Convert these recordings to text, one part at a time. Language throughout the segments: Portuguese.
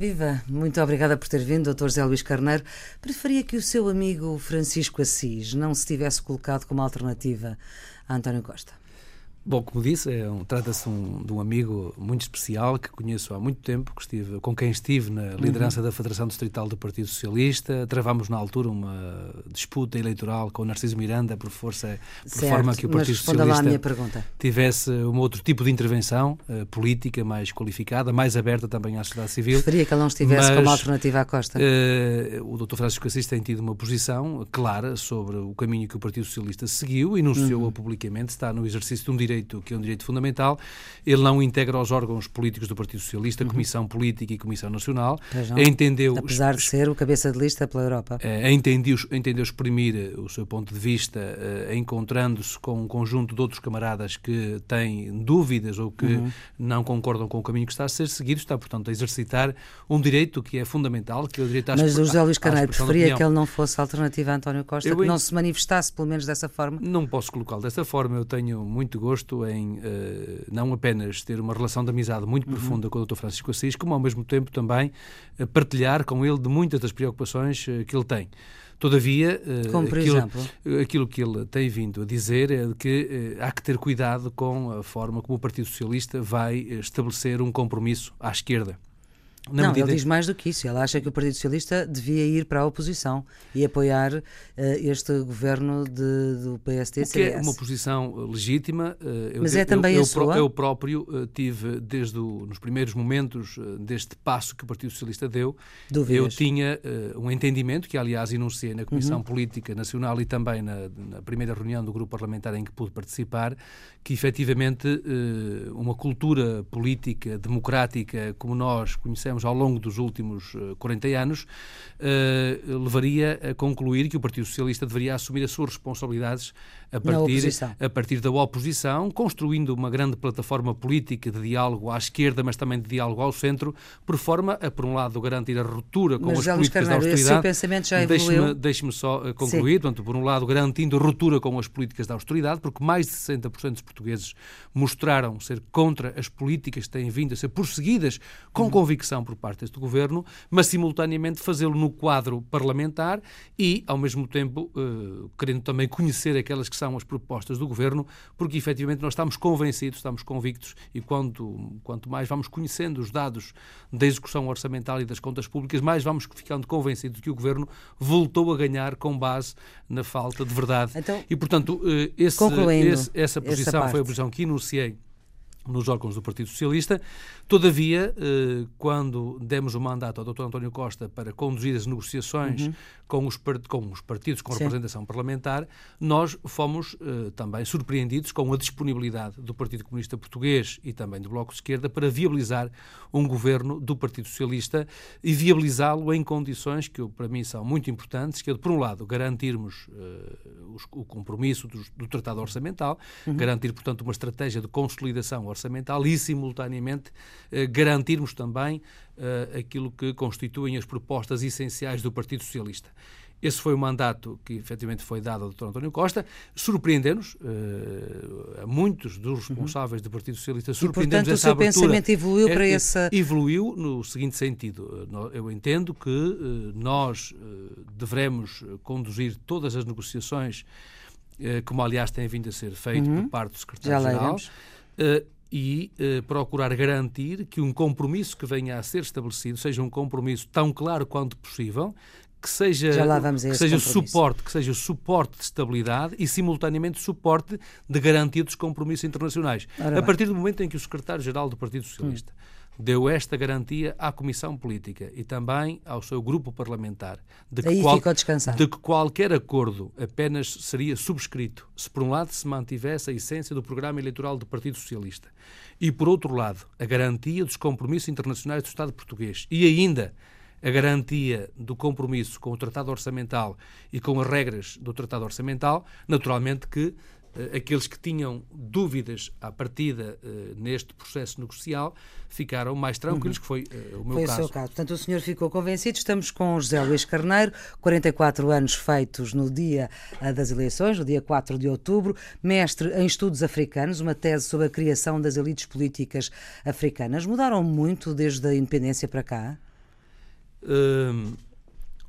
Viva, muito obrigada por ter vindo, Dr. José Luís Carneiro. Preferia que o seu amigo Francisco Assis não se tivesse colocado como alternativa a António Costa. Bom, como disse, é um, trata-se um, de um amigo muito especial que conheço há muito tempo, que estive, com quem estive na liderança uhum. da Federação Distrital do Partido Socialista. Travámos na altura uma disputa eleitoral com o Narciso Miranda por força, por certo, forma que o Partido Socialista tivesse um outro tipo de intervenção uh, política mais qualificada, mais aberta também à sociedade civil. Preferia que ele não estivesse mas, como alternativa à Costa. Uh, o Dr. Francisco Assis tem tido uma posição clara sobre o caminho que o Partido Socialista seguiu, enunciou-a uhum. publicamente, está no exercício de um direito direito, que é um direito fundamental, ele não integra os órgãos políticos do Partido Socialista, uhum. Comissão Política e Comissão Nacional. Entendeu, Apesar de ser o cabeça de lista pela Europa. Entendeu, entendeu exprimir eh, o seu ponto de vista, é, encontrando-se com um conjunto de outros camaradas que têm dúvidas ou que uhum. não concordam com o caminho que está a ser seguido, está, portanto, a exercitar um direito que é fundamental, que é o direito à Mas o José Luís Carneiro preferia que ele não fosse alternativa a António Costa, eu que não se manifestasse, pelo menos dessa forma? Não posso colocá-lo dessa forma, eu tenho muito gosto em uh, não apenas ter uma relação de amizade muito uhum. profunda com o Dr. Francisco Assis, como ao mesmo tempo também uh, partilhar com ele de muitas das preocupações uh, que ele tem. Todavia, aquilo, aquilo, que ele tem vindo a dizer é que há que ter cuidado com a forma como o Partido Socialista vai estabelecer um compromisso à esquerda. Na não, ele diz mais do que isso. Ele acha que o Partido Socialista devia ir para a oposição e apoiar uh, este governo de, do PSD. Que é uma posição legítima. Uh, Mas eu, é também eu, a sua? Eu próprio uh, tive, desde o, nos primeiros momentos deste passo que o Partido Socialista deu, Dúvidas. eu tinha um entendimento, que aliás enunciei na Comissão uhum. Política Nacional e também na, na, primeira reunião do grupo parlamentar em que pude participar, que efetivamente uma cultura política democrática como nós conhecemos ao longo dos últimos 40 eh, anos, uh, levaria a concluir que o Partido Socialista deveria assumir as suas responsabilidades a partir, a partir da oposição, construindo uma grande plataforma política de diálogo à esquerda, mas também de diálogo ao centro, por forma a, por um lado, garantir a ruptura com mas, as políticas Carneiro, da austeridade. pensamento já Deixe-me deixe só eh, concluir, portanto, por um lado, garantindo ruptura com as políticas da austeridade, porque mais de 60% dos portugueses mostraram ser contra as políticas que têm vindo a ser prosseguidas com uhum. convicção por parte deste governo, mas simultaneamente fazê-lo no quadro parlamentar e, ao mesmo tempo, uh, querendo também conhecer aquelas que são as propostas do governo, porque efetivamente nós estamos convencidos, estamos convictos e quanto, quanto mais vamos conhecendo os dados da execução orçamental e das contas públicas, mais vamos ficando convencidos que o governo voltou a ganhar com base na falta de verdade. Então, e, portanto, eh, esse, esse, essa posição foi a posição que enunciei nos órgãos do Partido Socialista. Todavia, eh, quando demos o mandato ao Dr. António Costa para conduzir as negociações uhum. Com, os com, os partidos com Sim. representação parlamentar, nós fomos eh, também surpreendidos com a disponibilidade do Partido Comunista Português e também do Bloco de Esquerda para viabilizar um governo do Partido Socialista e viabilizá-lo em condições que para mim são muito importantes, que é, por um lado, garantirmos uh, o compromisso do, do Tratado Orçamental, uhum. garantir, portanto, uma estratégia de consolidação orçamental e, simultaneamente, eh, garantirmos também eh, aquilo que constituem as propostas essenciais do Partido Socialista. Esse foi o mandato que efetivamente foi dado ao Dr. António Costa. Surpreendemos, uh, a muitos dos uhum. responsáveis do Partido Socialista, surpreendemos portanto, essa abertura. o seu pensamento evoluiu é, para é, essa... Evoluiu no seguinte sentido. Eu entendo que uh, nós uh, devemos conduzir todas as negociações, como aliás tem vindo a ser feito uhum. por parte do Secretário-Geral, e eh, procurar garantir que um compromisso que venha a ser estabelecido seja um compromisso tão claro quanto possível, que seja, que seja suporte, que seja suporte de estabilidade e simultaneamente suporte de garantia dos compromissos internacionais. A partir do momento em que o secretário-geral do Partido Socialista deu esta garantia à Comissão Política e também ao seu grupo parlamentar de que, qual, de que qualquer acordo apenas seria subscrito se, por um lado, se mantivesse a essência do programa eleitoral do Partido Socialista e, por outro lado, a garantia dos compromissos internacionais do Estado português e ainda a garantia do compromisso com o Tratado Orçamental e com as regras do Tratado Orçamental, naturalmente que aqueles que tinham dúvidas à partida uh, neste processo negocial ficaram mais tranquilos, uhum. que foi uh, o meu foi caso. Foi o seu caso. Portanto, o senhor ficou convencido. Estamos com José Luís Carneiro, 44 anos feitos no dia das eleições, no dia 4 de outubro, mestre em estudos africanos, uma tese sobre a criação das elites políticas africanas. Mudaram muito desde a independência para cá? Uh,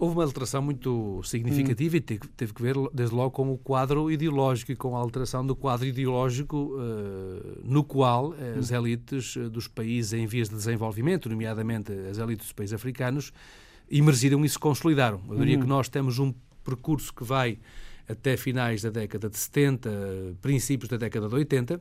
houve uma alteração muito significativa hum. e teve, teve, que ver, desde logo, com o quadro ideológico e com a alteração do quadro ideológico uh, no qual as hum. elites dos países em vias de desenvolvimento, nomeadamente as elites dos países africanos, emergiram e se consolidaram. Eu diria hum. que nós temos um percurso que vai até finais da década de 70, princípios da década de 80,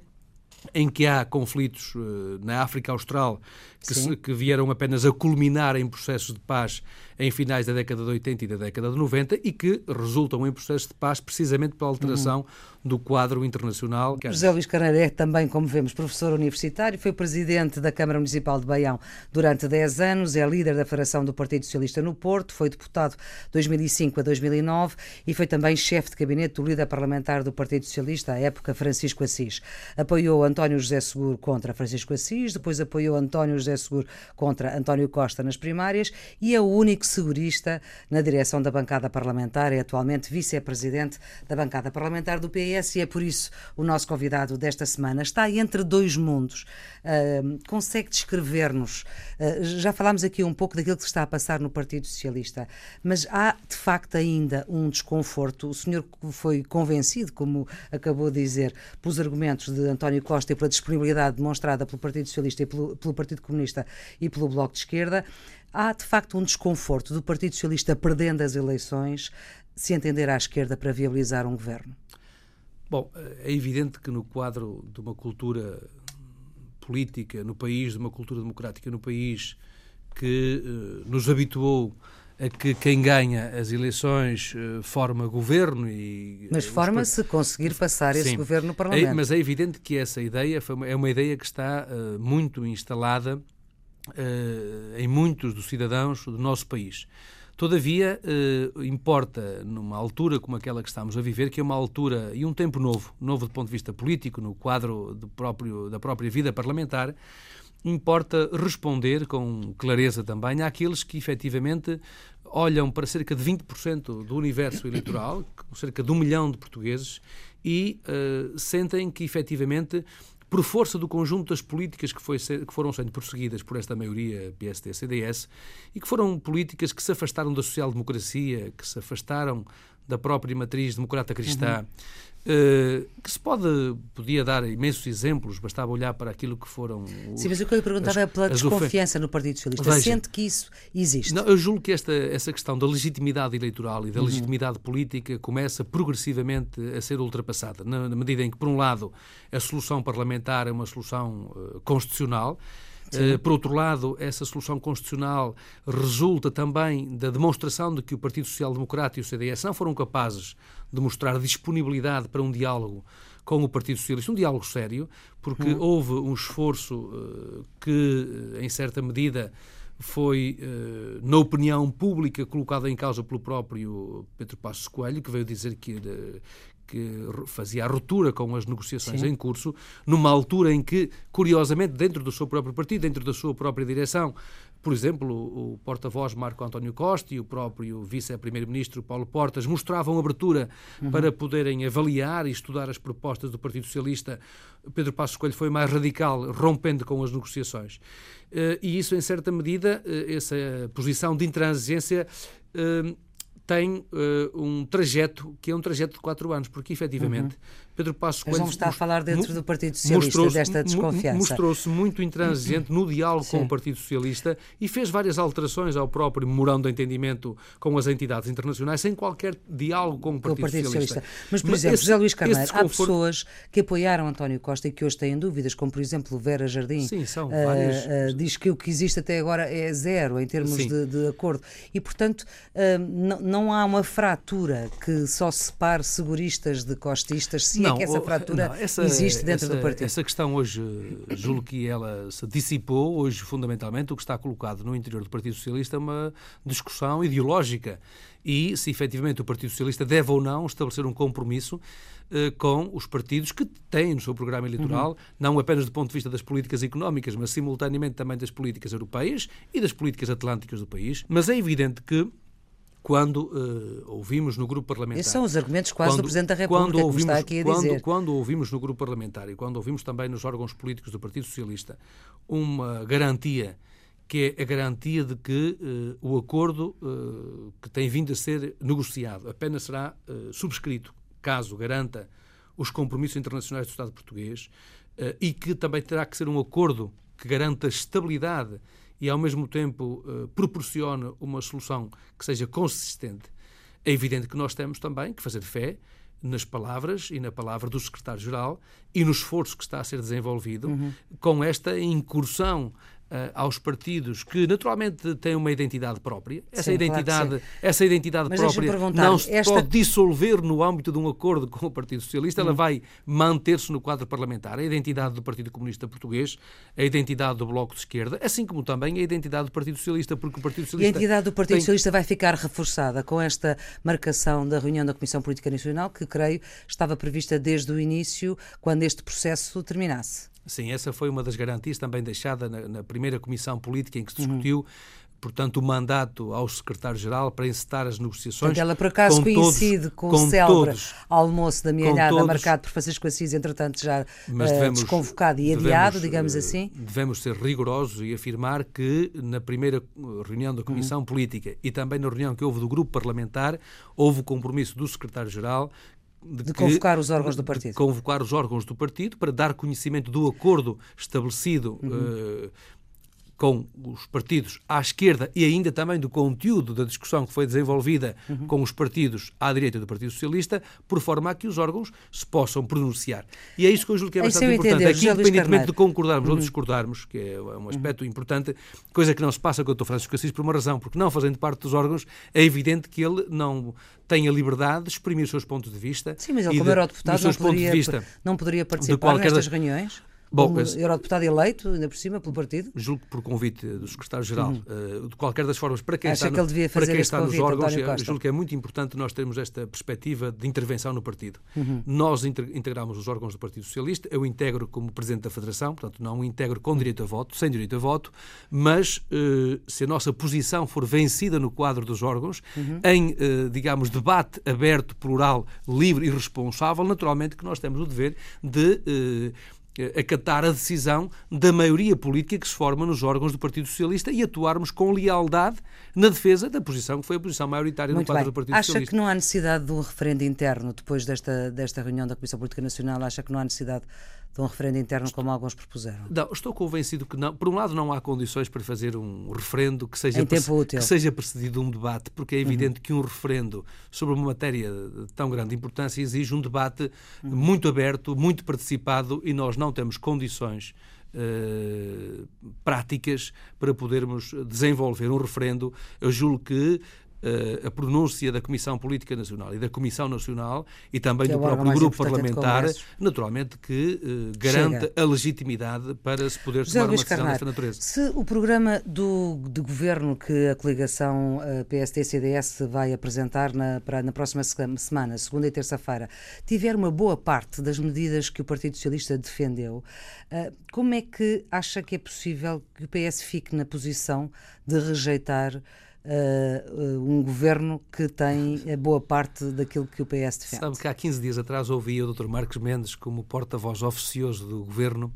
em que há conflitos uh, na África Austral que, se, que, vieram apenas a culminar em processos de paz em finais da década de 80 e da década de 90 e que resultam em processos de paz precisamente pela alteração uhum. Do quadro internacional. José Luís Carneiro é também, como vemos, professor universitário, foi presidente da Câmara Municipal de Baião durante 10 anos, é líder da Federação do Partido Socialista no Porto, foi deputado 2005 a 2009 e foi também chefe de gabinete do líder parlamentar do Partido Socialista, à época Francisco Assis. Apoiou António José Seguro contra Francisco Assis, depois apoiou António José Seguro contra António Costa nas primárias e é o único segurista na direção da bancada parlamentar, é atualmente vice-presidente da bancada parlamentar do PS e é por isso o nosso convidado desta semana. Está entre dois mundos. Uh, consegue descrever-nos? Uh, já falámos aqui um pouco daquilo que se está a passar no Partido Socialista, mas há de facto ainda um desconforto. O senhor foi convencido, como acabou de dizer, pelos argumentos de António Costa e pela disponibilidade demonstrada pelo Partido Socialista e pelo, pelo Partido Comunista e pelo Bloco de Esquerda há de facto um desconforto do Partido Socialista perdendo as eleições, se entender à esquerda para viabilizar um governo? Bom, é evidente que no quadro de uma cultura política no país, de uma cultura democrática no país, que uh, nos habituou a que quem ganha as eleições uh, forma governo e... Mas forma se conseguir passar esse governo no Parlamento. É, mas é evidente que essa ideia uma, é uma ideia que está muito instalada em muitos dos cidadãos do nosso país. Todavia, uh, importa, numa altura como aquela que estamos a viver, que é uma altura e um tempo novo, novo do ponto de vista político, no quadro próprio, da própria vida parlamentar, importa responder com clareza também àqueles que efetivamente olham para cerca de 20% do universo eleitoral, cerca de um milhão de portugueses, e uh, sentem que efetivamente por força do conjunto das políticas que, foi, que foram sendo prosseguidas por esta maioria PSD-CDS e que foram políticas que se afastaram da social-democracia, que se afastaram da própria matriz democrata cristã, uhum. Uh, que se pode, podia dar imensos exemplos, bastava olhar para aquilo que foram. Os, Sim, mas o que eu lhe perguntava as, é pela desconfiança no Partido Socialista. Veja, Sente que isso existe? Não, eu julgo que esta, essa questão da legitimidade eleitoral e da uhum. legitimidade política começa progressivamente a ser ultrapassada, na, na, medida em que, por um lado, a solução parlamentar é uma solução uh, constitucional. Uh, por outro lado, essa solução constitucional resulta também da demonstração de que o Partido Social Democrata e o CDS não foram capazes de mostrar disponibilidade para um diálogo com o Partido Socialista, um diálogo sério, porque hum. houve um esforço uh, que, em certa medida, foi, uh, na opinião pública, colocado em causa pelo próprio Pedro Passos Coelho, que veio dizer que, uh, que fazia a ruptura com as negociações Sim. em curso, numa altura em que, curiosamente, dentro do seu próprio partido, dentro da sua própria direção, por exemplo, o porta-voz Marco António Costa e o próprio vice-primeiro-ministro Paulo Portas mostravam abertura uhum. para poderem avaliar e estudar as propostas do Partido Socialista. Pedro Passos Coelho foi mais radical, rompendo com as negociações. Eh, e isso, em certa medida, eh, essa posição de intransigência tem um trajeto que é um trajeto de quatro anos, porque efetivamente uhum Pedro Passos Coelho... Mas não está a falar dentro do Partido Socialista desta desconfiança. Mostrou-se muito intransigente no diálogo Sim. com o Partido Socialista e fez várias alterações ao próprio memorando de entendimento com as entidades internacionais sem qualquer diálogo com o Partido, com o Partido Socialista. Socialista. Mas, por Mas exemplo, esse, José Luís Carneiro, desconforto... há pessoas que apoiaram António Costa e que hoje têm dúvidas, como por exemplo Vera Jardim. Sim, são uh, várias. Uh, diz que o que existe até agora é zero em termos de, de, acordo. E, portanto, uh, não, não há uma fratura que só separe seguristas de costistas, se não, é que essa fratura não, essa, existe dentro essa, do partido. Essa questão hoje, julgo que ela se dissipou. Hoje, fundamentalmente, o que está colocado no interior do Partido Socialista é uma discussão ideológica. E se efetivamente o Partido Socialista deve ou não estabelecer um compromisso eh, com os partidos que têm no seu programa eleitoral, uhum. não apenas do ponto de vista das políticas económicas, mas simultaneamente também das políticas europeias e das políticas atlânticas do país. Mas é evidente que quando uh, ouvimos no grupo parlamentar. Esses são os argumentos quase quando, do Presidente da República, quando ouvimos, está aqui a quando, dizer. Quando ouvimos no grupo parlamentar e quando ouvimos também nos órgãos políticos do Partido Socialista uma garantia que é a garantia de que uh, o acordo uh, que tem vindo a ser negociado apenas será subscrito caso garanta os compromissos internacionais do Estado português e que também terá que ser um acordo que garanta estabilidade e, ao mesmo tempo, proporcione uma solução que seja consistente. É evidente que nós temos também que fazer fé nas palavras e na palavra do secretário-geral e no esforço que está a ser desenvolvido uhum. com esta incursão aos partidos que naturalmente têm uma identidade própria. Essa sim, identidade, claro essa identidade Mas própria não se esta... pode dissolver no âmbito de um acordo com o Partido Socialista, ela hum. vai manter-se no quadro parlamentar. A identidade do Partido Comunista Português, a identidade do Bloco de Esquerda, assim como também a identidade do Partido Socialista, porque o Partido Socialista. E a identidade do Partido tem... Socialista vai ficar reforçada com esta marcação da reunião da Comissão Política Nacional, que creio estava prevista desde o início, quando este processo terminasse. Sim, essa foi uma das garantias também deixada na, na primeira comissão política em que se discutiu. Uhum portanto, o mandato ao secretário-geral para encetar as negociações. Portanto, ela por acaso coincide todos, com, com o célebre almoço da Mialhada marcado por Francisco Assis, entretanto já Mas eh, devemos, uh, desconvocado e adiado, devemos, digamos assim. Devemos ser rigorosos e afirmar que na primeira reunião da Comissão uhum. Política e também na reunião que houve do Grupo Parlamentar, houve o compromisso do secretário-geral de, de convocar os órgãos do partido. convocar os órgãos do partido para dar conhecimento do acordo estabelecido uhum. uh, com os partidos à esquerda e ainda também do conteúdo da discussão que foi desenvolvida uhum. com os partidos à direita do Partido Socialista, por forma a que os órgãos se possam pronunciar. E é isso que eu julgo que é bastante importante. Aqui, independentemente de concordarmos uhum. ou discordarmos, que é um uhum. aspecto uhum. importante, coisa que não se passa com o Dr. Francisco Assis por uma razão, porque não fazendo parte dos órgãos, é evidente que ele não tem a liberdade de exprimir os seus pontos de vista. Sim, mas ele, como eurodeputado, não poderia, não poderia participar nestas reuniões? Bom, mas, eurodeputado eleito, ainda por cima, pelo partido? Julgo que por convite do secretário-geral. Uhum. Uh, de qualquer das formas, para quem Acha está, no, para quem está convite, nos órgãos, julgo que é muito importante nós termos esta perspectiva de intervenção no partido. Uhum. Nós integramos os órgãos do Partido Socialista, eu integro como Presidente da Federação, portanto não integro com direito a voto, sem direito a voto, mas uh, se a nossa posição for vencida no quadro dos órgãos, uhum. em, uh, digamos, debate aberto, plural, livre e responsável, naturalmente que nós temos o dever de acatar a decisão da maioria política que se forma nos órgãos do Partido Socialista e atuarmos com lealdade na defesa da posição que foi a posição maioritária Muito no quadro bem. do Partido acha Socialista. Acha que não há necessidade de um referendo interno depois desta, desta reunião da Comissão Política Nacional? Acha que não há necessidade de um referendo interno estou, como alguns propuseram? Não, estou convencido que não. Por um lado, não há condições para fazer um referendo que seja, que seja precedido de um debate, porque é uhum. evidente uhum. que um referendo sobre uma matéria de tão grande importância exige um debate uhum. muito aberto, muito participado e nós não temos condições Uh, práticas para podermos desenvolver um referendo. Eu julgo que uh, a pronúncia da Comissão Política Nacional e da Comissão Nacional e também que é do é próprio grupo parlamentar, naturalmente que uh, garanta Chega. a legitimidade para se poder José tomar Luís uma decisão Carnar, desta natureza. Se o programa do, de governo que a coligação uh, eh, PST-CDS vai apresentar na, para, na próxima semana, segunda e terça-feira, tiver uma boa parte das medidas que o Partido Socialista defendeu, uh, como é que acha que é possível que o PS fique na posição de rejeitar Uh, um governo que tem a boa parte daquilo que o PS defende. Sabe que há 15 dias atrás ouvi o Dr. Marcos Mendes, como porta-voz oficioso do governo,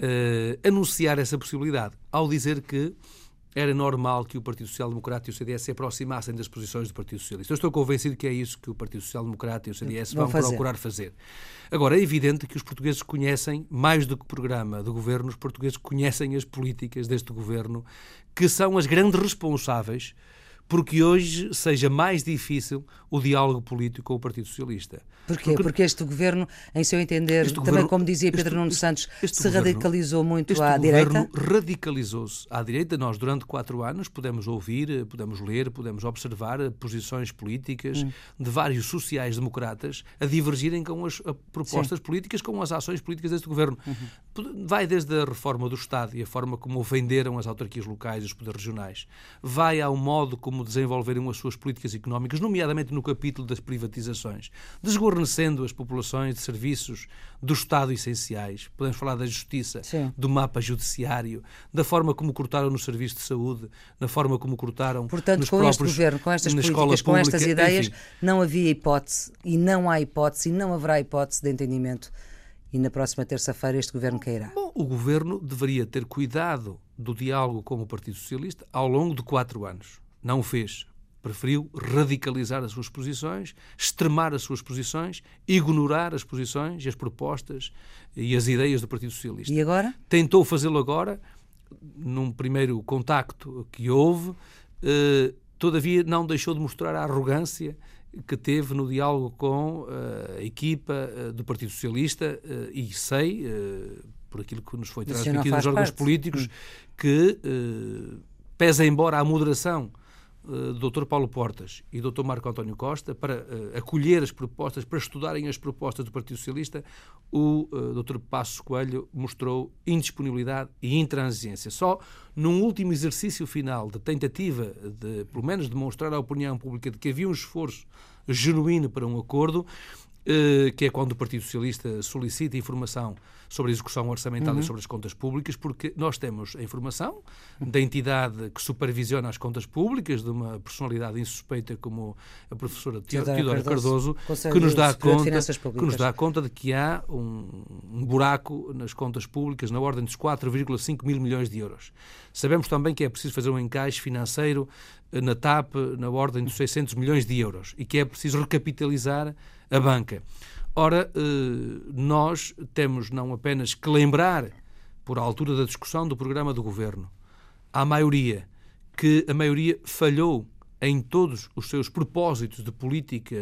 uh, anunciar essa possibilidade, ao dizer que era normal que o Partido Social Democrata e o CDS se aproximassem das posições do Partido Socialista. Eu estou convencido que é isso que o Partido Social Democrata e o CDS vão, vão fazer. procurar fazer. Agora, é evidente que os portugueses conhecem, mais do que o programa do governo, os portugueses conhecem as políticas deste governo, que são as grandes responsáveis porque hoje seja mais difícil o diálogo político com o Partido Socialista. Porquê? Porque, porque este governo, em seu entender, também governo, como dizia Pedro este, Nuno Santos, este se governo, radicalizou muito à direita? Radicalizou-se à direita. Nós, durante quatro anos, podemos ouvir, podemos ler, podemos observar posições políticas hum. de vários sociais-democratas a divergirem com as propostas Sim. políticas, com as ações políticas deste governo. Uhum. Vai desde a reforma do Estado e a forma como venderam as autarquias locais e os poderes regionais. Vai ao modo como desenvolveram as suas políticas económicas, nomeadamente no capítulo das privatizações, desguarnecendo as populações de serviços do Estado essenciais. Podemos falar da justiça, Sim. do mapa judiciário, da forma como cortaram no serviço de saúde, na forma como cortaram Portanto, nos com próprios, este governo, com estas políticas, com estas ideias, enfim. não havia hipótese e não há hipótese e não haverá hipótese de entendimento e na próxima terça-feira este governo cairá. Bom, o governo deveria ter cuidado do diálogo com o Partido Socialista ao longo de quatro anos. Não o fez. Preferiu radicalizar as suas posições, extremar as suas posições, ignorar as posições e as propostas e as ideias do Partido Socialista. E agora? Tentou fazê-lo agora, num primeiro contacto que houve, eh, todavia não deixou de mostrar a arrogância que teve no diálogo com uh, a equipa uh, do Partido Socialista uh, e sei, por aquilo que nos foi transmitido nos órgãos parte. políticos, hum. que, pese embora a moderação uh, Dr. Paulo Portas e Dr. Marco António Costa para uh, acolher as propostas, para estudarem as propostas do Partido Socialista, o uh, Dr. Passos Coelho mostrou indisponibilidade e intransigência. Só num último exercício final de tentativa de, pelo menos, demonstrar à opinião pública de que havia um esforço genuíno para um acordo, eh, que é quando o Partido Socialista solicita informação sobre a execução orçamental uhum. e sobre as contas públicas, porque nós temos a informação da entidade que supervisiona as contas públicas, de uma personalidade insuspeita como a professora Teodora Cardoso, Cardoso que, nos dá conta, que nos dá conta de que há um, um buraco nas contas públicas na ordem dos 4,5 mil milhões de euros. Sabemos também que é preciso fazer um encaixe financeiro eh, na TAP na ordem dos 600 milhões de euros e que é preciso recapitalizar a banca. Ora, eh, nós temos não apenas que lembrar, por altura da discussão do programa do governo, à maioria que a maioria falhou em todos os seus propósitos de política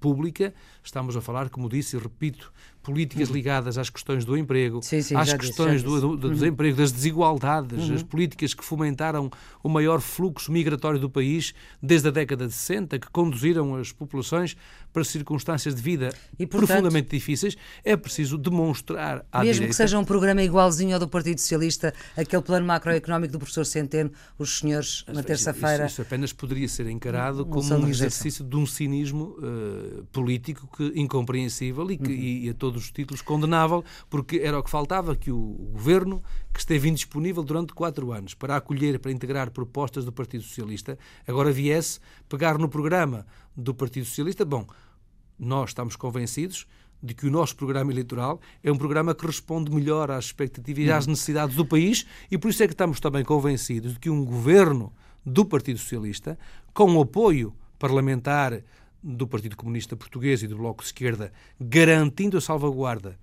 pública. Estamos a falar, como disse e repito, políticas uhum. ligadas às questões do emprego, sim, sim, às questões disse, do, do, uhum. desemprego, das desigualdades, uhum. as políticas que fomentaram o maior fluxo migratório do país desde a década de 60, que conduziram as populações para circunstâncias de vida e, portanto, profundamente difíceis, é preciso demonstrar à Mesmo direita, que seja um programa igualzinho ao do Partido Socialista, aquele plano macroeconómico do professor Centeno, os senhores, na terça-feira... Isso, isso, apenas poderia ser encarado como um exercício de um cinismo uh, político que, incompreensível e, que, uhum. e, e a todos os títulos condenável, porque era o que faltava, que o governo, que esteve indisponível durante quatro anos para acolher, para integrar propostas do Partido Socialista, agora viesse pegar no programa do Partido Socialista. Bom, nós estamos convencidos de que o nosso programa eleitoral é um programa que responde melhor às expectativas e às necessidades do país e por isso é que estamos também convencidos de que um governo do Partido Socialista, com o apoio parlamentar do Partido Comunista Português e do Bloco de Esquerda, garantindo a salvaguarda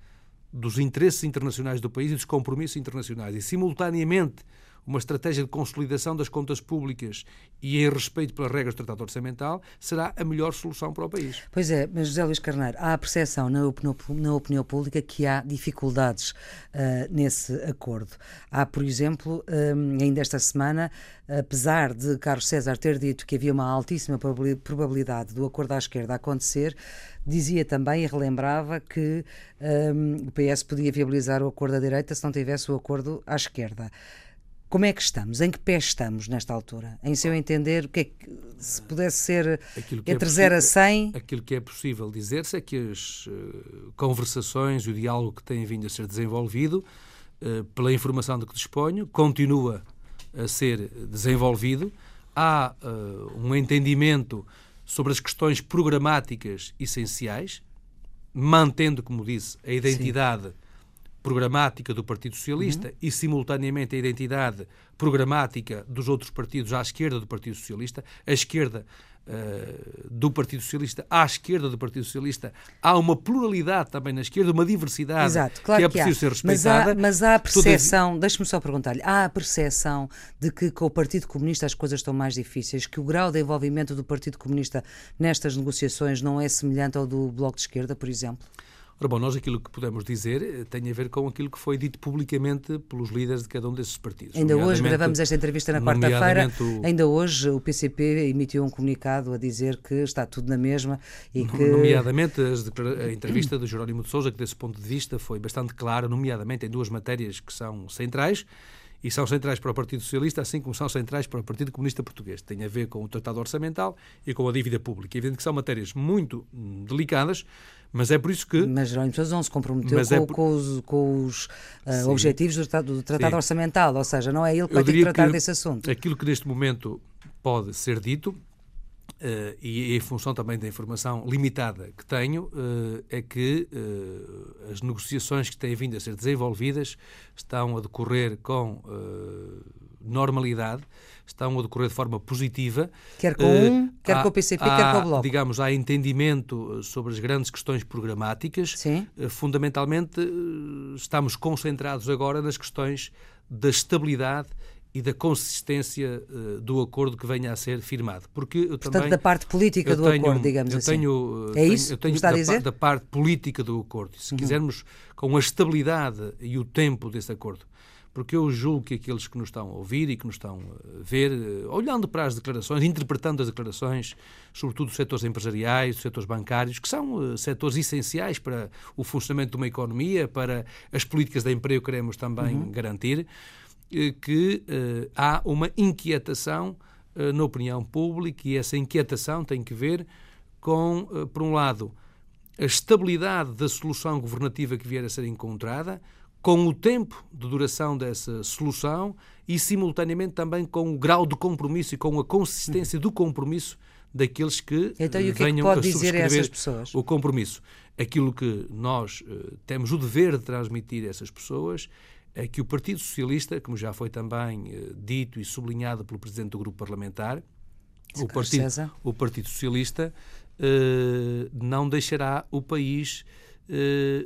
dos interesses internacionais do país e dos compromissos internacionais e, simultaneamente, uma estratégia de consolidação das contas públicas e em respeito pelas regras do Tratado Orçamental, será a melhor solução para o país. Pois é, mas José Luís Carneiro, há a percepção na opinião, na opinião pública que há dificuldades uh, nesse acordo. Há, por exemplo, um, ainda esta semana, apesar de Carlos César ter dito que havia uma altíssima probabilidade do acordo à esquerda acontecer, dizia também e relembrava que um, o PS podia viabilizar o acordo à direita se não tivesse o acordo à esquerda. Como é que estamos? Em que pé estamos nesta altura? Em seu entender, o que é que, se pudesse ser entre é 0 a 100? Aquilo que é possível dizer-se é que as uh, conversações e o diálogo que tem vindo a ser desenvolvido, uh, pela informação de que disponho, continua a ser desenvolvido. Há uh, um entendimento sobre as questões programáticas essenciais, mantendo, como disse, a identidade. Sim programática do Partido Socialista uhum. e, simultaneamente, a identidade programática dos outros partidos à esquerda do Partido Socialista. A esquerda uh, do Partido Socialista à esquerda do Partido Socialista há uma pluralidade também na esquerda, uma diversidade Exato, claro que é que preciso ser respeitada. Mas há, mas há a percepção, deixe-me só perguntar-lhe, há a percepção de que com o Partido Comunista as coisas estão mais difíceis, que o grau de envolvimento do Partido Comunista nestas negociações não é semelhante ao do Bloco de Esquerda, por exemplo? Ora bom, nós aquilo que podemos dizer eh, tem a ver com aquilo que foi dito publicamente pelos líderes de cada um desses partidos. Ainda hoje gravamos esta entrevista na quarta-feira, o... ainda hoje o PCP emitiu um comunicado a dizer que está tudo na mesma e que... Nomeadamente a entrevista do Jerónimo de Sousa, que desse ponto de vista foi bastante clara, nomeadamente em duas matérias que são centrais, e são centrais para o Partido Socialista, assim como são centrais para o Partido Comunista Português. Tem a ver com o Tratado Orçamental e com a dívida pública. É evidente que são matérias muito hum, delicadas, mas é por isso que. Mas Jerónimo Sousa não se comprometeu com, é por... com, os, com os uh, objetivos do Tratado, do tratado Orçamental, ou seja, não é ele que vai ter que tratar desse assunto. Aquilo que neste momento pode ser dito Uh, e em função também da informação limitada que tenho, uh, é que uh, as negociações que têm vindo a ser desenvolvidas estão a decorrer com normalidade, estão a decorrer de forma positiva. Quer com um, quer há, com o PCP, há, quer com o Bloco. Digamos, há entendimento sobre as grandes questões programáticas. Sim. fundamentalmente, estamos concentrados agora nas questões da estabilidade e da consistência uh, do acordo que venha a ser firmado. Porque eu Portanto, também, da parte política do tenho, acordo, digamos eu assim. Tenho, é tenho, isso eu tenho está da, a dizer? da parte política do acordo. Se uhum. quisermos, com a estabilidade e o tempo desse acordo. Porque eu julgo que aqueles que nos estão a ouvir e que nos estão a ver, eh, olhando para as declarações, interpretando as declarações, sobretudo dos setores empresariais, dos setores bancários, que são uh, setores essenciais para o funcionamento de uma economia, para as políticas de emprego que queremos também uhum. garantir, eh, que uh, há uma inquietação uh, na opinião pública e essa inquietação tem que ver com, uh, por um lado, a estabilidade da solução governativa que vier a ser encontrada, com o tempo de duração dessa solução e, simultaneamente, também com o grau de compromisso e com a consistência do compromisso daqueles que então, e o que venham é que pode a dizer a essas pessoas? o compromisso. Aquilo que nós temos o dever de transmitir a essas pessoas é que o Partido Socialista, como já foi também uh, dito e sublinhado pelo Presidente do Grupo Parlamentar, o partido, o partido, Socialista uh, não deixará o país uh,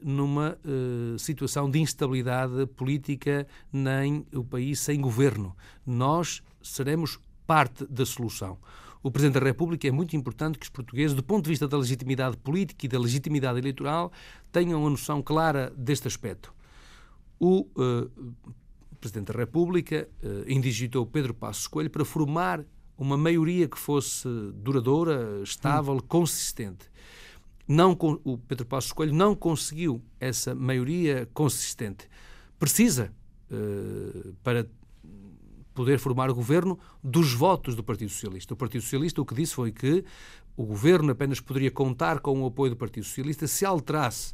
numa situação de instabilidade política, nem o país sem governo. Nós seremos parte da solução. O Presidente da República é muito importante que os portugueses, do ponto de vista da legitimidade política e da legitimidade eleitoral, tenham uma noção clara deste aspecto o uh, Presidente da República uh, indigitou Pedro Passos Coelho para formar uma maioria que fosse duradoura, estável, hum. consistente. Não, o Pedro Passos Coelho não conseguiu essa maioria consistente. Precisa, uh, para poder formar o governo, dos votos do Partido Socialista. O Partido Socialista o que disse foi que o governo apenas poderia contar com o apoio do Partido Socialista se alterasse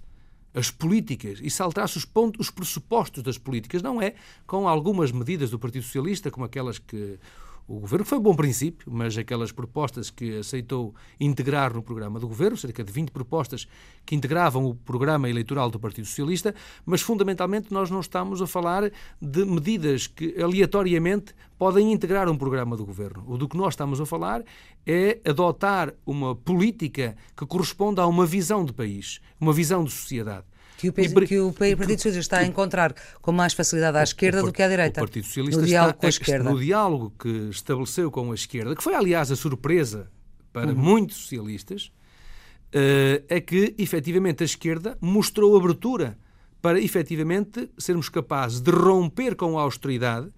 as políticas e saltasse os, pontos, os pressupostos das políticas, não é com algumas medidas do Partido Socialista, como aquelas que o governo, que foi um bom princípio, mas aquelas propostas que aceitou integrar no programa do governo, cerca de 20 propostas que integravam o programa eleitoral do Partido Socialista, mas fundamentalmente nós não estamos a falar de medidas que aleatoriamente podem integrar um programa do governo. O do que nós estamos a falar é adotar uma política que corresponda a uma visão de país, uma visão de sociedade que o, que o Partido Socialista está a encontrar com mais facilidade à esquerda o, do que à direita. O Partido Socialista no diálogo está, com a esquerda. No diálogo que estabeleceu com a esquerda, que foi aliás a surpresa para uhum. muitos socialistas, uh, é que efetivamente a esquerda mostrou abertura para efetivamente sermos capazes de romper com a austeridade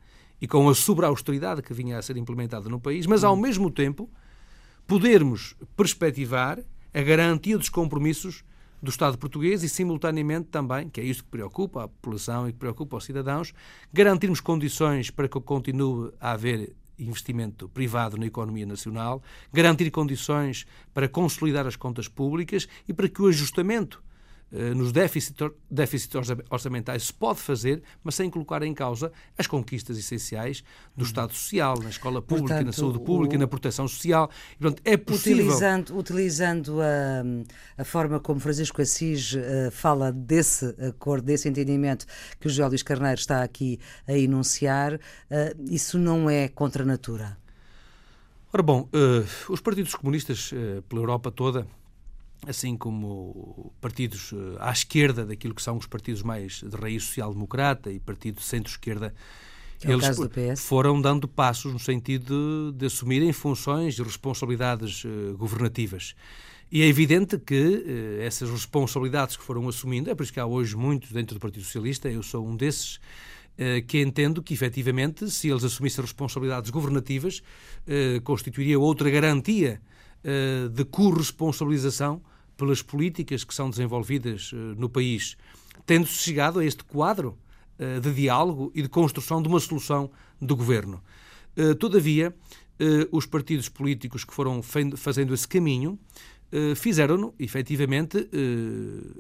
e com a sobre-austeridade que vinha a ser implementada no país, mas ao uhum. mesmo tempo podermos perspectivar a garantia dos compromissos do Estado português e, simultaneamente, também, que é isso que preocupa a população e que preocupa os cidadãos, garantirmos condições para que continue a haver investimento privado na economia nacional, garantir condições para consolidar as contas públicas e para que o ajustamento nos déficits orçamentais se pode fazer, mas sem colocar em causa as conquistas essenciais do. Estado Social, na escola pública, portanto, na saúde pública, o... na proteção social. E, portanto, é possível... Utilizando, utilizando a, a forma como Francisco Assis uh, fala desse acordo, desse entendimento que o José Luís Carneiro está aqui a enunciar, uh, isso não é contra a natura? Ora bom, uh, os partidos comunistas pela Europa toda assim como partidos eh, à esquerda daquilo que são os partidos mais de raiz social-democrata e partido centro-esquerda, é eles foram dando passos no sentido de, de assumirem funções e responsabilidades uh, governativas. E é evidente que uh, essas responsabilidades que foram assumindo, é por isso que há hoje muitos dentro do Partido Socialista, eu sou um desses, que entendo que efetivamente, se eles assumissem responsabilidades governativas, constituiria outra garantia de corresponsabilização pelas políticas que são desenvolvidas uh, no país, tendo-se chegado a este quadro uh, de diálogo e de construção de uma solução do governo. Uh, todavia, os partidos políticos que foram fazendo esse caminho fizeram-no, efetivamente,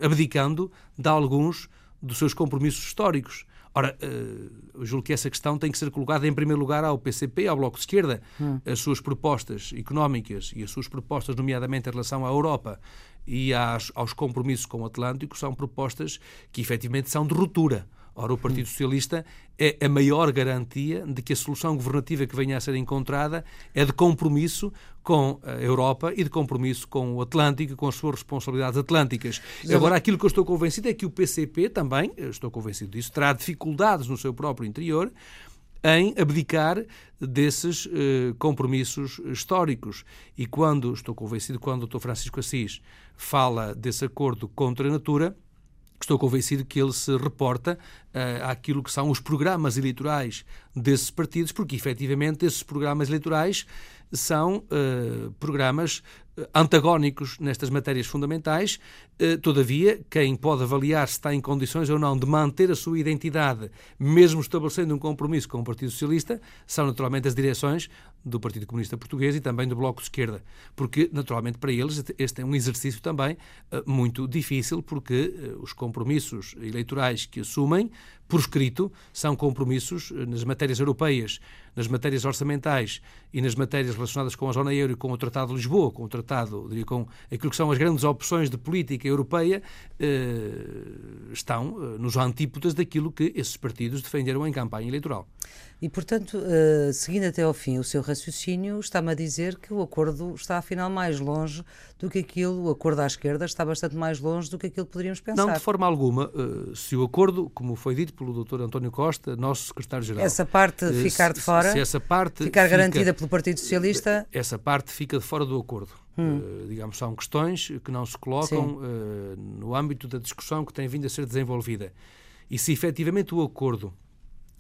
abdicando de alguns dos seus compromissos históricos. Ora, uh, julgo que essa questão tem que ser colocada em primeiro lugar ao PCP, ao Bloco de Esquerda. Hum. As suas propostas económicas e as suas propostas, nomeadamente em relação à Europa e às, aos compromissos com o Atlântico, são propostas que efetivamente são de ruptura. Ora, o Partido Socialista é a maior garantia de que a solução governativa que venha a ser encontrada é de compromisso com a Europa e de compromisso com o Atlântico, com as suas responsabilidades atlânticas. Agora, aquilo que eu estou convencido é que o PCP também, estou convencido disso, terá dificuldades no seu próprio interior em abdicar desses eh, compromissos históricos. E quando, estou convencido, quando o Dr. Francisco Assis fala desse acordo contra a natura, estou convencido que ele se reporta uh, àquilo que são os programas eleitorais desses partidos, porque efetivamente esses programas eleitorais são uh, programas eh, antagónicos nestas matérias fundamentais. Uh, todavia, quem pode avaliar se está em condições ou não de manter a sua identidade, mesmo estabelecendo um compromisso com o Partido Socialista, são naturalmente as direções do Partido Comunista Português e também do Bloco de Esquerda. Porque, naturalmente, para eles este é um exercício também uh, muito difícil, porque os compromissos eleitorais que assumem, por escrito, são compromissos nas matérias europeias nas matérias orçamentais e nas matérias relacionadas com a zona euro e com o Tratado de Lisboa, com o Tratado, diria, com aquilo que são as grandes opções de política europeia, eh, estão eh, nos antípodas daquilo que esses partidos defenderam em campanha eleitoral. E, portanto, uh, seguindo até ao fim o seu raciocínio, está-me a dizer que o acordo está, afinal, mais longe do que aquilo, o acordo à esquerda está bastante mais longe do que aquilo que poderíamos pensar. Não, de forma alguma. Uh, se o acordo, como foi dito pelo Dr. António Costa, nosso secretário-geral... Essa parte uh, ficar de fora, se essa parte ficar fica, garantida pelo Partido Socialista... Essa parte fica de fora do acordo. Hum. Digamos, são questões que não se colocam no âmbito da discussão que tem vindo a ser desenvolvida. E se efetivamente o acordo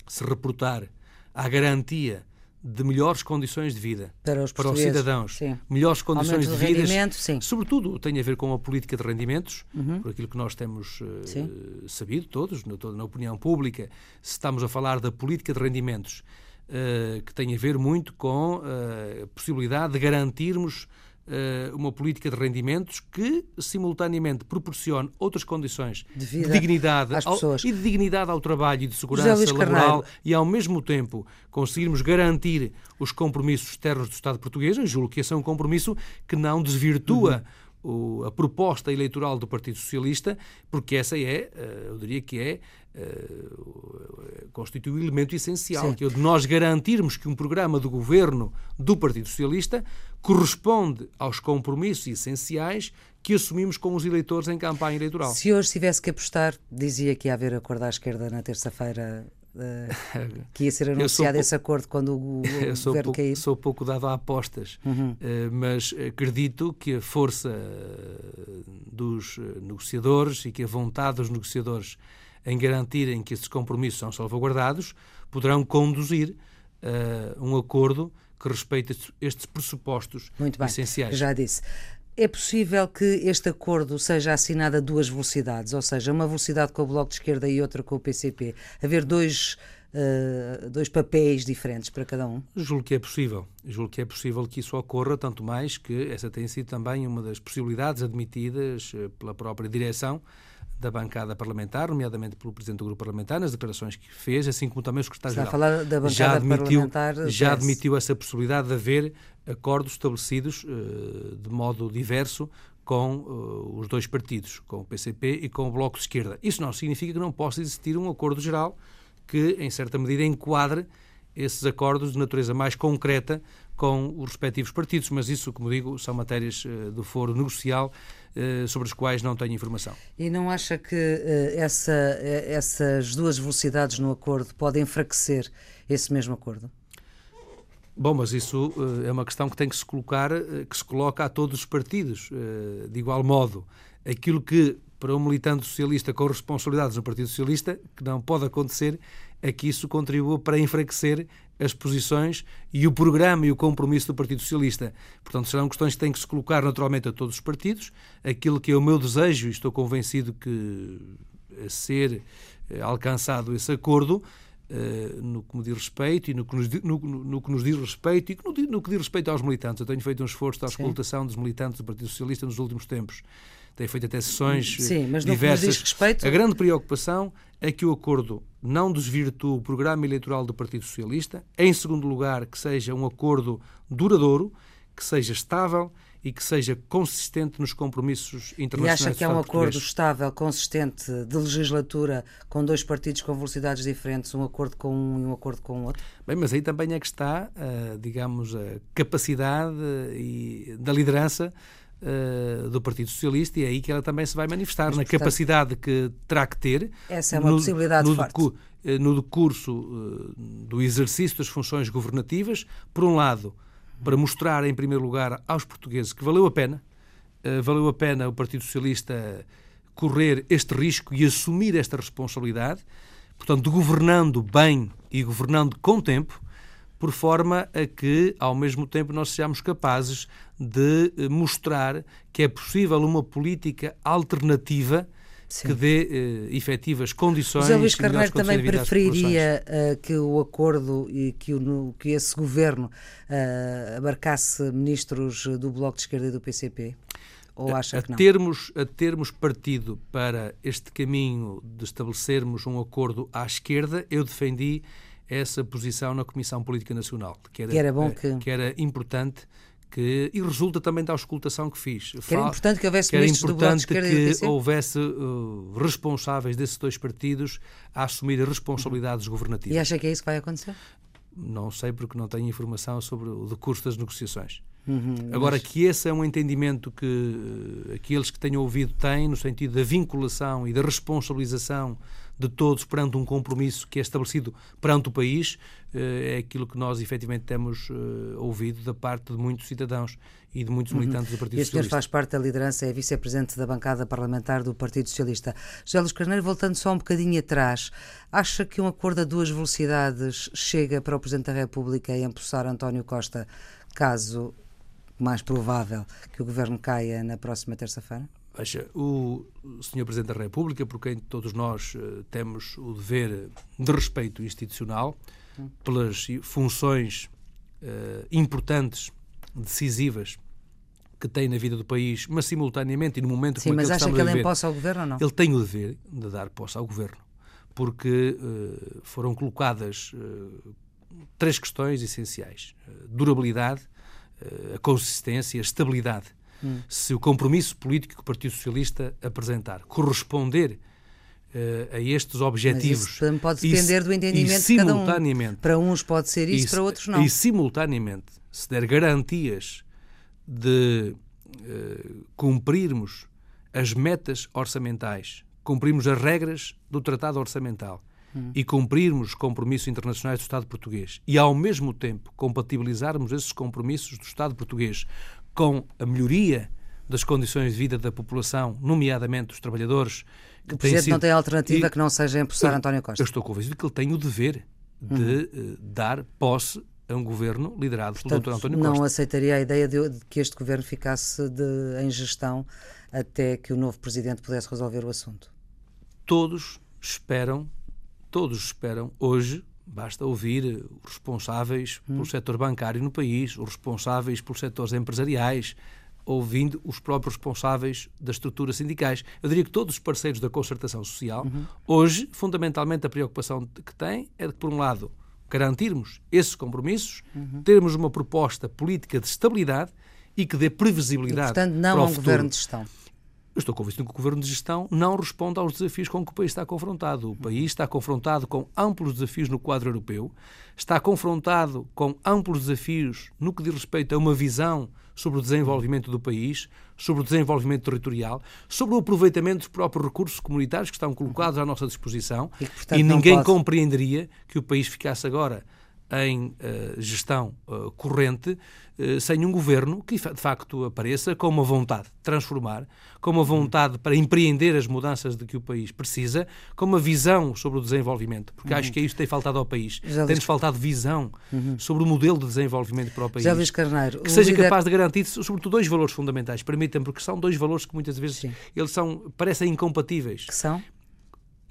se reportar à garantia de melhores condições de vida para os, para os cidadãos, sim. melhores condições de, vida, sobretudo tem a ver com a política de rendimentos, uhum. por aquilo que nós temos uh, sabido todos, na, na, opinião pública, se estamos a falar da política de rendimentos, uh, que tem a ver muito com uh, a possibilidade de garantirmos uma política de rendimentos que simultaneamente proporcione outras condições de, de dignidade ao, e de dignidade ao trabalho e de segurança laboral e ao mesmo tempo conseguirmos garantir os compromissos externos do Estado português, eu julgo que esse é um compromisso que não desvirtua uhum. a proposta eleitoral do Partido Socialista, porque essa é, eh, eu diria que é, uh, constitui o um elemento essencial, Sim. que é o de nós garantirmos que um programa do governo do Partido Socialista corresponde aos compromissos essenciais que assumimos com os eleitores em campanha eleitoral. Se hoje tivesse que apostar, dizia que ia haver acordo à esquerda na terça-feira Uh, que ia ser anunciado esse acordo quando o, o sou governo pouco, cair? Sou pouco dado a apostas, uhum. uh, mas acredito que a força dos negociadores e que a vontade dos negociadores em garantirem que esses compromissos são salvaguardados poderão conduzir uh, um acordo que respeite estes pressupostos Muito bem, essenciais. Já disse. É possível que este acordo seja assinado a duas velocidades, ou seja, uma velocidade com o Bloco de Esquerda e outra com o PCP? Haver dois, uh, dois papéis diferentes para cada um? Julgo que é possível. Julgo que é possível que isso ocorra, tanto mais que essa tem sido também uma das possibilidades admitidas eh, pela própria direção da bancada parlamentar, nomeadamente pelo Presidente do Grupo Parlamentar, nas declarações que fez, assim como também o Secretário-Geral. Está a falar da bancada já admitiu, parlamentar. Já admitiu essa possibilidade de haver acordos estabelecidos uh, de modo diverso com uh, os dois partidos, com o PCP e com o Bloco de Esquerda. Isso não significa que não possa existir um acordo geral que, em certa medida, enquadre esses acordos de natureza mais concreta com os respectivos partidos, mas isso, como digo, são matérias uh, do foro negocial uh, sobre as quais não tenho informação. E não acha que uh, essa, essas duas velocidades no acordo podem enfraquecer esse mesmo acordo? Bom, mas isso é uma questão que tem que se colocar, que se coloca a todos os partidos, de igual modo. Aquilo que, para um militante socialista com responsabilidades no Partido Socialista, que não pode acontecer, é que isso contribua para enfraquecer as posições e o programa e o compromisso do Partido Socialista. Portanto, serão questões que têm que se colocar naturalmente a todos os partidos. Aquilo que é o meu desejo, e estou convencido que a ser alcançado esse acordo, Uh, no que me diz respeito e no que nos, no, no que nos diz respeito e no, no, que diz respeito aos militantes. Eu tenho feito um esforço da escutação dos militantes do Partido Socialista nos últimos tempos. Tem feito até sessões Sim, mas diversas. Diz respeito... A grande preocupação é que o acordo não desvirtue o programa eleitoral do Partido Socialista. Em segundo lugar, que seja um acordo duradouro, que seja estável e que seja consistente nos compromissos internacionais. E acha que é um acordo estável, consistente, de legislatura, com dois partidos com velocidades diferentes, um acordo com um e um acordo com o outro? Bem, mas aí também é que está, uh, digamos, a capacidade e, da liderança uh, do Partido Socialista e é aí que ela também se vai manifestar, mas, na portanto, capacidade que terá que ter. Essa é uma no, possibilidade no forte. Decu, eh, no decurso do exercício das funções governativas, por um lado, para mostrar, em primeiro lugar, aos portugueses que valeu a pena, uh, valeu a pena o Partido Socialista correr este risco e assumir esta responsabilidade, portanto, governando bem e governando com tempo, por forma a que, ao mesmo tempo, nós sejamos capazes de eh, mostrar que é possível uma política alternativa Sim. que dê uh, efetivas condições. José Luís Carneiro também preferiria uh, que o acordo e que, o, que esse governo uh, abarcasse ministros do Bloco de Esquerda e do PCP? Ou acha a, que não? Termos, a termos partido para este caminho de estabelecermos um acordo à esquerda, eu defendi essa posição na Comissão Política Nacional, que era, que era, bom que... que era importante que, e resulta também da auscultação que fiz. Que era importante que houvesse que era importante que houvesse uh, responsáveis desses dois partidos a assumir as responsabilidades governativas. E acha que é isso que vai acontecer? Não sei porque não tenho informação sobre o decurso das negociações. Uhum, Agora, mas... que esse é um entendimento que uh, aqueles que tenham ouvido têm, no sentido da vinculação e da responsabilização de todos perante um compromisso que é estabelecido perante o país, eh, é aquilo que nós efetivamente temos eh, ouvido da parte de muitos cidadãos e de muitos uhum. militantes uhum. do Partido e Socialista. E faz parte da liderança, é vice-presidente da bancada parlamentar do Partido Socialista. José Luís Carneiro, voltando só um bocadinho atrás, acha que um acordo a duas velocidades chega para o Presidente da República e empossar António Costa, caso mais provável que o Governo caia na próxima terça-feira? Veja, o Sr. Presidente da República, por quem todos nós uh, temos o dever de respeito institucional, pelas funções uh, importantes, decisivas que tem na vida do país, mas simultaneamente e no momento Sim, como mas acha que ele em posse ao governo ou não? Ele tem o dever de dar posse ao governo, porque uh, foram colocadas uh, três questões essenciais: durabilidade, a consistência, a estabilidade hum. se o compromisso político que o Partido Socialista apresentar corresponder uh, a estes objetivos. Mas isso pode depender e, do entendimento de cada um. Para uns pode ser isso, e, para outros não. E simultaneamente se der garantias de uh, cumprirmos as metas orçamentais, cumprirmos as regras do Tratado Orçamental hum. e cumprirmos os compromissos internacionais do Estado português e, ao mesmo tempo, compatibilizarmos esses compromissos do Estado português com a melhoria das condições de vida da população, nomeadamente dos trabalhadores. Que o Presidente sido... não tem alternativa e... que não seja empossar António Costa. Eu estou convencido que ele tem o dever de uhum. uh, dar posse a um governo liderado Portanto, pelo Dr. António Costa. Não aceitaria a ideia de, de que este governo ficasse de, em gestão até que o novo Presidente pudesse resolver o assunto? Todos esperam, todos esperam hoje Basta ouvir os responsáveis hum. pelo setor bancário no país, os responsáveis pelos setores empresariais, ouvindo os próprios responsáveis das estruturas sindicais. Eu diria que todos os parceiros da concertação social, uhum. hoje, fundamentalmente, a preocupação que têm é de, por um lado, garantirmos esses compromissos, uhum. termos uma proposta política de estabilidade e que dê previsibilidade. E, portanto, não para um futuro. governo de gestão. Eu estou convencido que o governo de gestão não responde aos desafios com que o país está confrontado. O país está confrontado com amplos desafios no quadro europeu, está confrontado com amplos desafios no que diz respeito a uma visão sobre o desenvolvimento do país, sobre o desenvolvimento territorial, sobre o aproveitamento dos próprios recursos comunitários que estão colocados à nossa disposição. E, portanto, e ninguém pode... compreenderia que o país ficasse agora em uh, gestão uh, corrente uh, sem um governo que de facto apareça com uma vontade de transformar, com uma vontade para empreender as mudanças de que o país precisa, com uma visão sobre o desenvolvimento, porque uhum. acho que é isso que tem faltado ao país. Tem-nos faltado visão uhum. sobre o modelo de desenvolvimento para o país. Luís Carneiro, que seja líder... capaz de garantir, sobretudo, dois valores fundamentais. Permitam-me, porque são dois valores que muitas vezes Sim. eles são, parecem incompatíveis. Que são?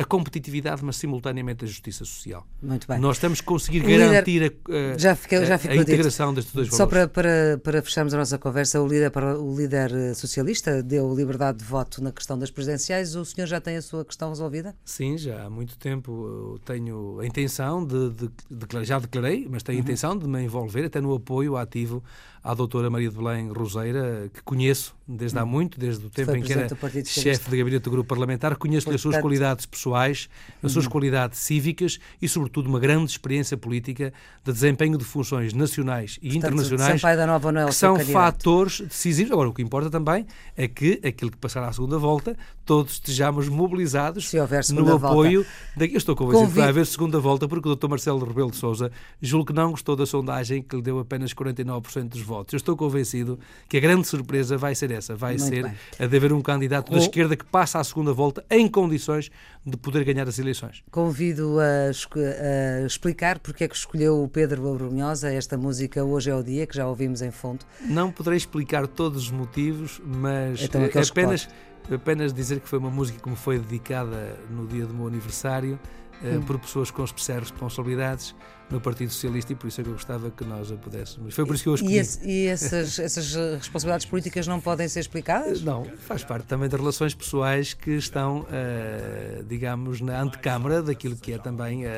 A competitividade, mas simultaneamente a justiça social. Muito bem. Nós temos que conseguir garantir líder, a, a, já fiquei, já a, a integração destes dois valores. Só para, para, para fecharmos a nossa conversa, o líder, o líder eh, socialista deu liberdade de voto na questão das presidenciais. O senhor já tem a sua questão resolvida? Sim, já há muito tempo tenho a intenção de, de, de já declarei, mas tenho a uhum. intenção de me envolver até no apoio ativo à doutora Maria de Belém Roseira, que conheço desde há hum. muito, desde o tempo Foi em que era chefe de gabinete do grupo parlamentar, conheço-lhe as suas qualidades pessoais, as suas uhum. qualidades cívicas e, sobretudo, uma grande experiência política de desempenho de funções nacionais e Portanto, internacionais é que são fatores decisivos. Agora, o que importa também é que aquilo que passará à segunda volta, todos estejamos mobilizados no apoio. Da... Eu estou convencido Convido. que vai haver segunda volta, porque o Dr. Marcelo Rebelo de Sousa julgo que não gostou da sondagem que lhe deu apenas 49% dos votos. Eu estou convencido que a grande surpresa vai ser essa, vai Muito ser bem. a de haver um candidato da esquerda que passa à segunda volta em condições de poder ganhar as eleições. Convido a, a explicar porque é que escolheu o Pedro Abrunhosa esta música Hoje é o Dia, que já ouvimos em fundo. Não poderei explicar todos os motivos, mas então, é apenas, apenas dizer que foi uma música que me foi dedicada no dia do meu aniversário eh, por pessoas com especiais responsabilidades no Partido Socialista e por isso é que eu gostava que nós a pudéssemos. Foi por isso que eu escolhi. E, esse, e essas, essas responsabilidades políticas não podem ser explicadas? Não, faz parte também das relações pessoais que estão, uh, digamos, na antecâmara daquilo que é também, uh,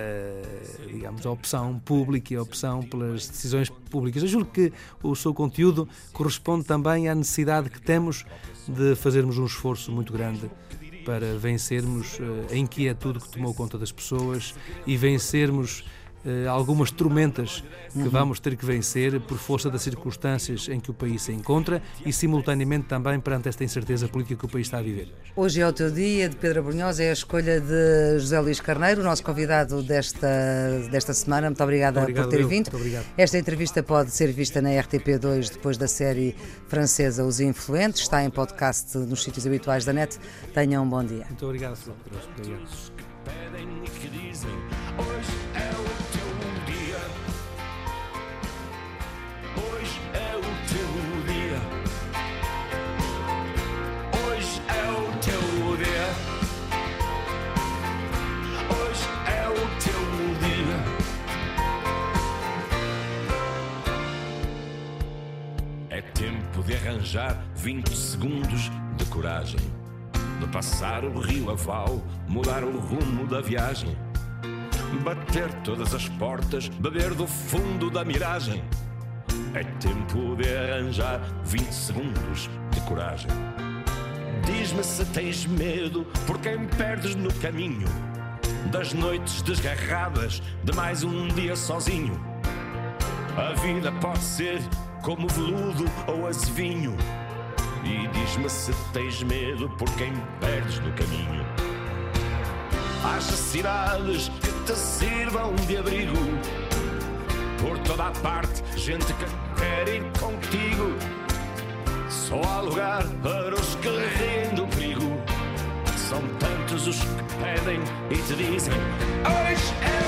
digamos, a opção pública e a opção pelas decisões públicas. Eu juro que o seu conteúdo corresponde também à necessidade que temos de fazermos um esforço muito grande para vencermos uh, a inquietude que tomou conta das pessoas e vencermos algumas tormentas que uhum. vamos ter que vencer por força das circunstâncias em que o país se encontra e, simultaneamente, também perante esta incerteza política que o país está a viver. Hoje é o teu dia, de Pedro Abrunhosa, é a escolha de José Luís Carneiro, o nosso convidado desta, desta semana. Muito obrigada obrigado, por ter eu. vindo. Muito obrigado. Esta entrevista pode ser vista na RTP2 depois da série francesa Os Influentes. Está em podcast nos sítios habituais da net. Tenham um bom dia. Muito obrigado, Sr. Obrigado. De arranjar 20 segundos de coragem, de passar o rio aval, mudar o rumo da viagem, bater todas as portas, beber do fundo da miragem. É tempo de arranjar 20 segundos de coragem. Diz-me se tens medo por quem perdes no caminho, das noites desgarradas, de mais um dia sozinho. A vida pode ser como veludo ou azevinho. E diz-me se tens medo por quem perdes no caminho. Haja cidades que te sirvam de abrigo. Por toda a parte, gente que quer ir contigo. Só há lugar para os que riem do perigo. São tantos os que pedem e te dizem: Hoje é